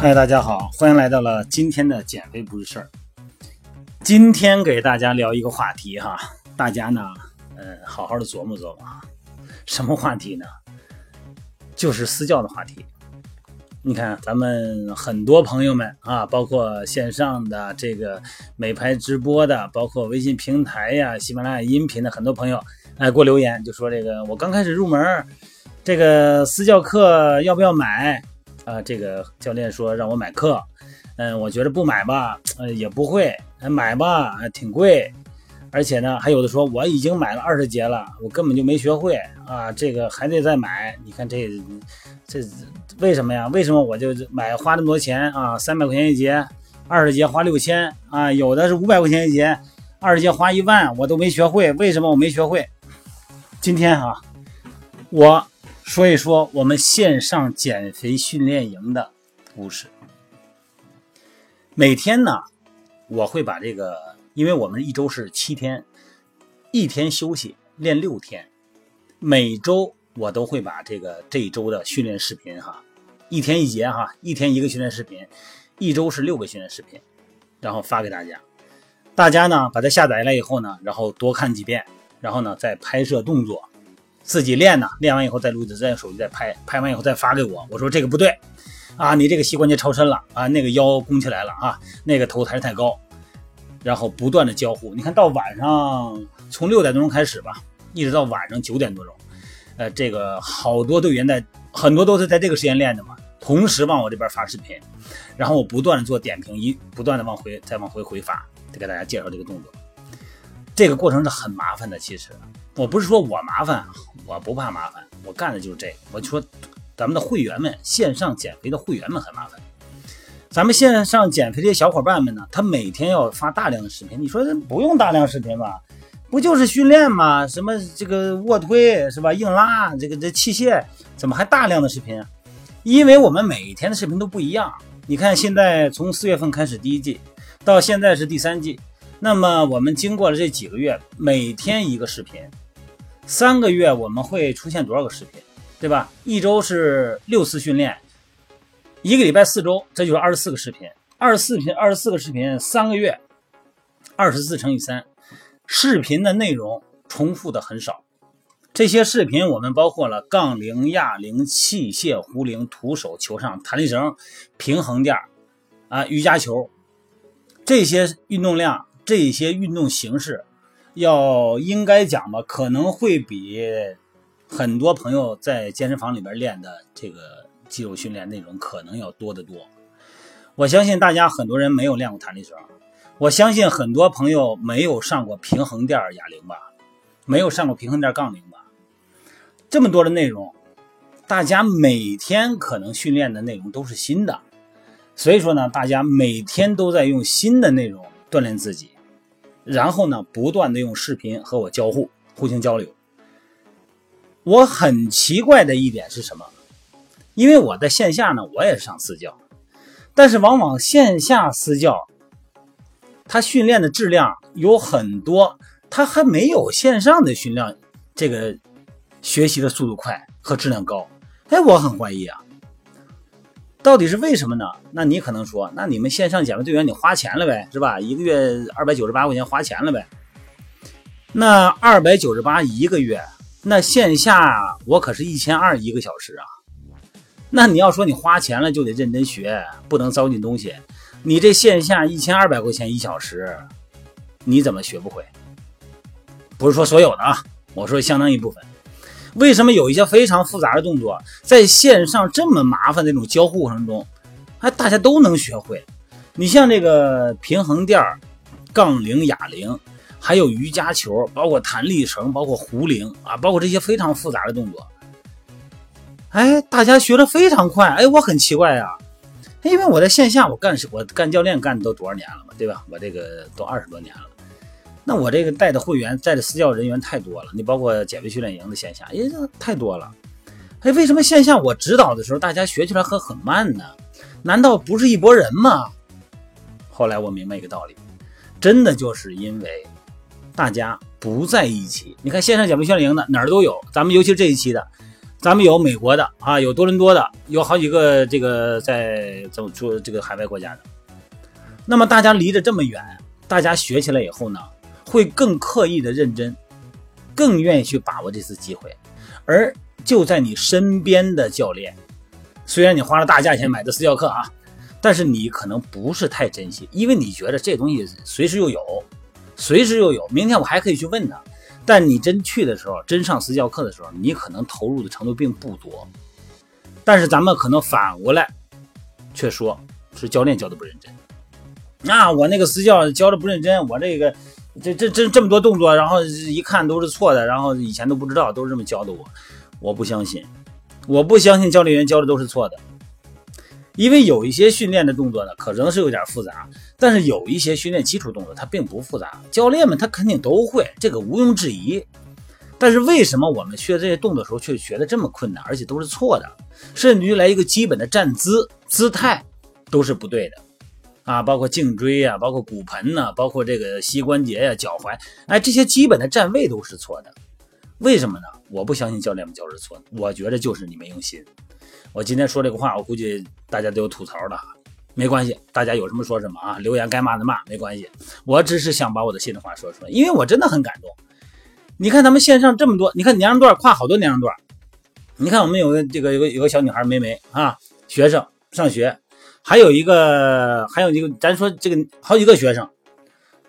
嗨，大家好，欢迎来到了今天的减肥不是事儿。今天给大家聊一个话题哈，大家呢，呃，好好的琢磨琢磨啊。什么话题呢？就是私教的话题。你看，咱们很多朋友们啊，包括线上的这个美拍直播的，包括微信平台呀、喜马拉雅音频的很多朋友，哎，给我留言就说这个我刚开始入门，这个私教课要不要买？啊，这个教练说让我买课，嗯，我觉得不买吧，呃，也不会，买吧，挺贵，而且呢，还有的说我已经买了二十节了，我根本就没学会啊，这个还得再买。你看这这为什么呀？为什么我就买花那么多钱啊？三百块钱一节，二十节花六千啊，有的是五百块钱一节，二十节花一万，我都没学会，为什么我没学会？今天哈，我。说一说我们线上减肥训练营的故事。每天呢，我会把这个，因为我们一周是七天，一天休息练六天，每周我都会把这个这一周的训练视频哈，一天一节哈，一天一个训练视频，一周是六个训练视频，然后发给大家。大家呢把它下载了以后呢，然后多看几遍，然后呢再拍摄动作。自己练呢，练完以后再录，再用手机再拍，拍完以后再发给我。我说这个不对，啊，你这个膝关节超伸了啊，那个腰弓起来了啊，那个头抬太高，然后不断的交互。你看到晚上从六点多钟开始吧，一直到晚上九点多钟，呃，这个好多队员在，很多都是在这个时间练的嘛，同时往我这边发视频，然后我不断的做点评，一不断的往回再往回回发，再给大家介绍这个动作。这个过程是很麻烦的，其实。我不是说我麻烦，我不怕麻烦，我干的就是这个。我就说，咱们的会员们，线上减肥的会员们很麻烦。咱们线上减肥这些小伙伴们呢，他每天要发大量的视频。你说不用大量视频吧？不就是训练吗？什么这个卧推是吧？硬拉这个这器械，怎么还大量的视频？因为我们每天的视频都不一样。你看现在从四月份开始第一季，到现在是第三季，那么我们经过了这几个月，每天一个视频。三个月我们会出现多少个视频，对吧？一周是六次训练，一个礼拜四周，这就是二十四个视频。二十四频，二十四个视频，三个月，二十四乘以三，视频的内容重复的很少。这些视频我们包括了杠铃、哑铃、器械、壶铃、徒手、球上、弹力绳、平衡垫啊、瑜伽球，这些运动量，这些运动形式。要应该讲吧，可能会比很多朋友在健身房里边练的这个肌肉训练内容可能要多得多。我相信大家很多人没有练过弹力绳，我相信很多朋友没有上过平衡垫哑铃吧，没有上过平衡垫杠铃吧。这么多的内容，大家每天可能训练的内容都是新的，所以说呢，大家每天都在用新的内容锻炼自己。然后呢，不断的用视频和我交互，互相交流。我很奇怪的一点是什么？因为我在线下呢，我也是上私教，但是往往线下私教，他训练的质量有很多，他还没有线上的训练这个学习的速度快和质量高。哎，我很怀疑啊。到底是为什么呢？那你可能说，那你们线上减肥队员你花钱了呗，是吧？一个月二百九十八块钱花钱了呗。那二百九十八一个月，那线下我可是一千二一个小时啊。那你要说你花钱了就得认真学，不能糟践东西。你这线下一千二百块钱一小时，你怎么学不会？不是说所有的啊，我说相当一部分。为什么有一些非常复杂的动作，在线上这么麻烦的那种交互过程中，哎，大家都能学会？你像这个平衡垫、杠铃、哑铃，还有瑜伽球，包括弹力绳，包括壶铃啊，包括这些非常复杂的动作，哎，大家学的非常快。哎，我很奇怪呀，因为我在线下我干我干教练干都多少年了嘛，对吧？我这个都二十多年了。那我这个带的会员、带的私教人员太多了，你包括减肥训练营的线下，也太多了。哎，为什么线下我指导的时候，大家学起来很很慢呢？难道不是一拨人吗？后来我明白一个道理，真的就是因为大家不在一起。你看线上减肥训练营的哪儿都有，咱们尤其这一期的，咱们有美国的啊，有多伦多的，有好几个这个在怎么说这个海外国家的。那么大家离着这么远，大家学起来以后呢，会更刻意的认真，更愿意去把握这次机会。而就在你身边的教练，虽然你花了大价钱买的私教课啊，但是你可能不是太珍惜，因为你觉得这东西随时又有，随时又有，明天我还可以去问他。但你真去的时候，真上私教课的时候，你可能投入的程度并不多。但是咱们可能反过来，却说是教练教的不认真。那我那个私教教的不认真，我这个这这这这么多动作，然后一看都是错的，然后以前都不知道，都是这么教的我，我不相信，我不相信教练员教的都是错的，因为有一些训练的动作呢，可能是有点复杂，但是有一些训练基础动作它并不复杂，教练们他肯定都会，这个毋庸置疑。但是为什么我们学这些动作的时候却学的这么困难，而且都是错的，甚至于来一个基本的站姿姿态都是不对的。啊，包括颈椎呀，包括骨盆呐，包括这个膝关节呀、脚踝，哎，这些基本的站位都是错的。为什么呢？我不相信教练们教是错的，我觉得就是你没用心。我今天说这个话，我估计大家都有吐槽的，没关系，大家有什么说什么啊，留言该骂的骂，没关系。我只是想把我的心里话说出来，因为我真的很感动。你看咱们线上这么多，你看年龄段跨好多年龄段，你看我们有个这个有个有个小女孩梅梅啊，学生上学。还有一个，还有一个，咱说这个好几个学生，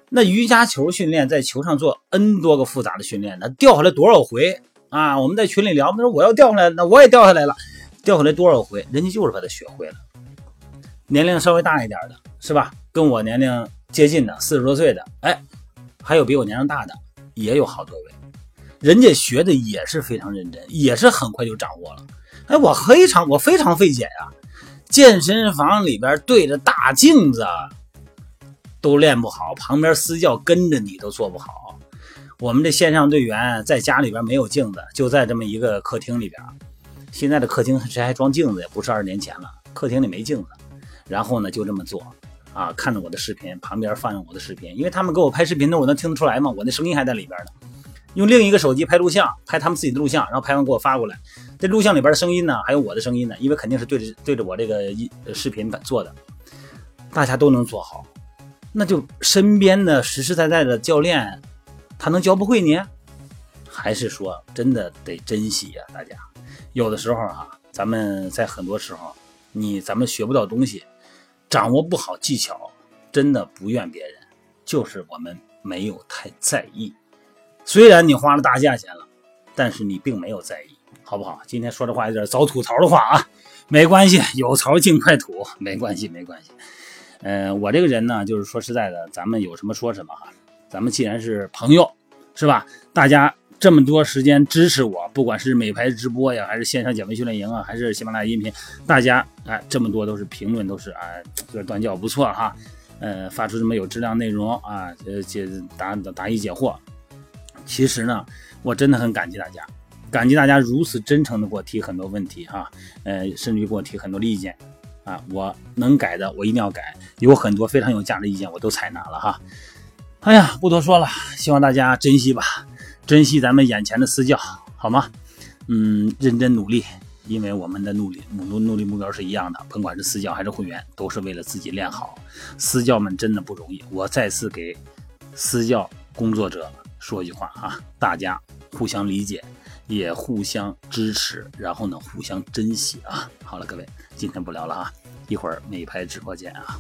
那瑜伽球训练在球上做 N 多个复杂的训练，那掉下来多少回啊？我们在群里聊，他说我要掉下来，那我也掉下来了，掉下来多少回？人家就是把它学会了。年龄稍微大一点的，是吧？跟我年龄接近的，四十多岁的，哎，还有比我年龄大的，也有好多位，人家学的也是非常认真，也是很快就掌握了。哎，我非常我非常费解呀。健身房里边对着大镜子都练不好，旁边私教跟着你都做不好。我们这线上队员在家里边没有镜子，就在这么一个客厅里边。现在的客厅谁还装镜子呀？不是二十年前了，客厅里没镜子。然后呢，就这么做啊，看着我的视频，旁边放着我的视频，因为他们给我拍视频的，我能听得出来嘛，我那声音还在里边呢。用另一个手机拍录像，拍他们自己的录像，然后拍完给我发过来。这录像里边的声音呢，还有我的声音呢，因为肯定是对着对着我这个一视频做的，大家都能做好，那就身边的实实在在的教练，他能教不会你？还是说真的得珍惜呀？大家有的时候啊，咱们在很多时候，你咱们学不到东西，掌握不好技巧，真的不怨别人，就是我们没有太在意。虽然你花了大价钱了，但是你并没有在意。好不好？今天说的话有点遭吐槽的话啊，没关系，有槽尽快吐，没关系，没关系。嗯，我这个人呢，就是说实在的，咱们有什么说什么哈。咱们既然是朋友，是吧？大家这么多时间支持我，不管是美拍直播呀，还是线上减肥训练营啊，还是喜马拉雅音频，大家啊，这么多都是评论，都是啊，这个短教不错哈。呃，发出这么有质量内容啊，呃，解答答疑解惑。其实呢，我真的很感激大家。感激大家如此真诚的给我提很多问题哈，呃，甚至于给我提很多的意见啊，我能改的我一定要改，有很多非常有价值意见我都采纳了哈。哎呀，不多说了，希望大家珍惜吧，珍惜咱们眼前的私教，好吗？嗯，认真努力，因为我们的努力努努力目标是一样的，甭管是私教还是会员，都是为了自己练好。私教们真的不容易，我再次给私教工作者说一句话啊，大家互相理解。也互相支持，然后呢，互相珍惜啊！好了，各位，今天不聊了啊，一会儿美拍直播间啊。